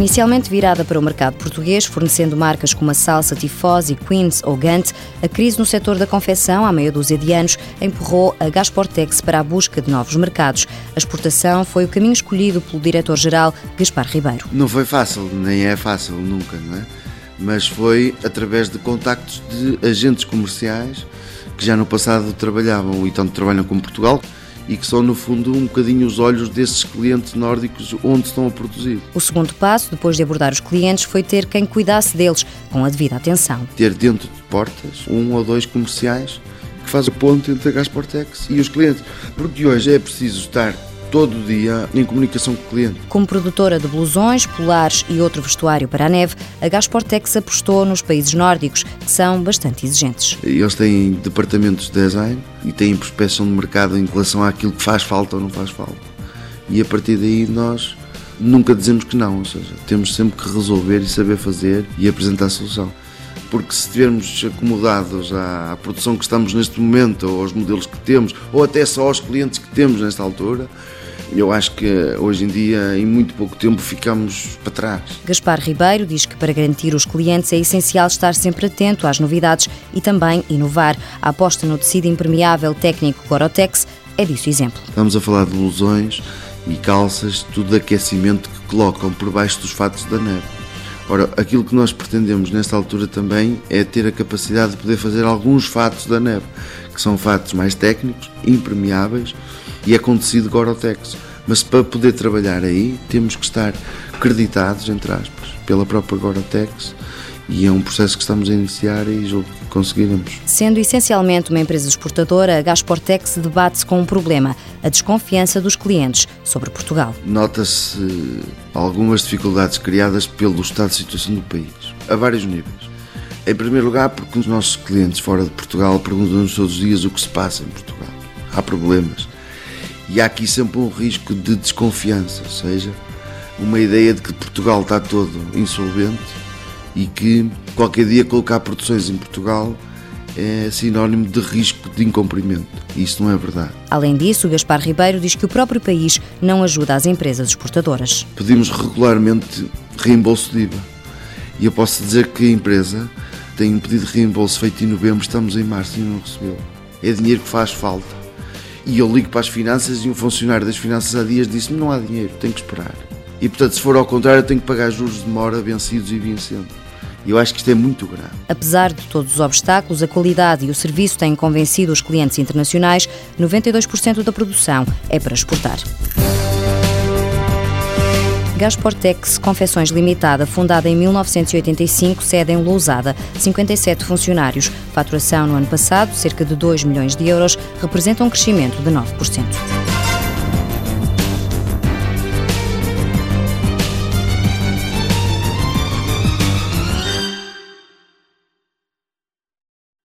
Inicialmente virada para o mercado português, fornecendo marcas como a Salsa, Tifosi, Queens ou Gant, a crise no setor da confecção, há meia dúzia de anos, empurrou a Gasportex para a busca de novos mercados. A exportação foi o caminho escolhido pelo diretor-geral Gaspar Ribeiro. Não foi fácil, nem é fácil nunca, não é? Mas foi através de contactos de agentes comerciais que já no passado trabalhavam e tanto trabalham com Portugal e que são, no fundo, um bocadinho os olhos desses clientes nórdicos onde estão a produzir. O segundo passo, depois de abordar os clientes, foi ter quem cuidasse deles, com a devida atenção. Ter dentro de portas um ou dois comerciais que fazem a ponte entre a Gasportex e os clientes. Porque hoje é preciso estar todo dia em comunicação com o cliente. Como produtora de blusões, polares e outro vestuário para a neve, a Gasportex apostou nos países nórdicos, que são bastante exigentes. Eles têm departamentos de design e têm prospeção de mercado em relação àquilo que faz falta ou não faz falta. E a partir daí nós nunca dizemos que não, ou seja, temos sempre que resolver e saber fazer e apresentar a solução porque se estivermos acomodados à, produção que estamos neste momento, ou aos modelos que temos, ou até só aos clientes que temos nesta altura, eu acho que hoje em dia, em muito pouco tempo, ficamos para trás. Gaspar Ribeiro diz que para garantir os clientes é essencial estar sempre atento às novidades e também inovar. A aposta no tecido impermeável técnico Gorotex é disso exemplo. Estamos a falar de blusões e calças, tudo de aquecimento que colocam por baixo dos fatos da neve. Ora, aquilo que nós pretendemos nesta altura também é ter a capacidade de poder fazer alguns fatos da neve, que são fatos mais técnicos, impermeáveis e é com tecido Gorotex. Mas para poder trabalhar aí temos que estar acreditados, entre aspas, pela própria Gorotex e é um processo que estamos a iniciar e julgo que conseguiremos. Sendo essencialmente uma empresa exportadora, a Gasportex debate-se com um problema, a desconfiança dos clientes sobre Portugal. Nota-se algumas dificuldades criadas pelo estado de situação do país, a vários níveis. Em primeiro lugar, porque os nossos clientes fora de Portugal perguntam-nos todos os dias o que se passa em Portugal. Há problemas. E há aqui sempre um risco de desconfiança, ou seja, uma ideia de que Portugal está todo insolvente e que qualquer dia colocar produções em Portugal é sinónimo de risco de incumprimento. Isso não é verdade. Além disso, Gaspar Ribeiro diz que o próprio país não ajuda as empresas exportadoras. Pedimos regularmente reembolso de IVA. E eu posso dizer que a empresa tem um pedido de reembolso feito em novembro, estamos em março e não recebeu. É dinheiro que faz falta. E eu ligo para as finanças e um funcionário das finanças há dias disse-me não há dinheiro, tenho que esperar. E portanto, se for ao contrário, eu tenho que pagar juros de demora vencidos e vencendo. Eu acho que isto é muito grave. Apesar de todos os obstáculos, a qualidade e o serviço têm convencido os clientes internacionais. 92% da produção é para exportar. Gasportex Confecções Limitada, fundada em 1985, sede em Lousada, 57 funcionários. Faturação no ano passado, cerca de 2 milhões de euros, representa um crescimento de 9%.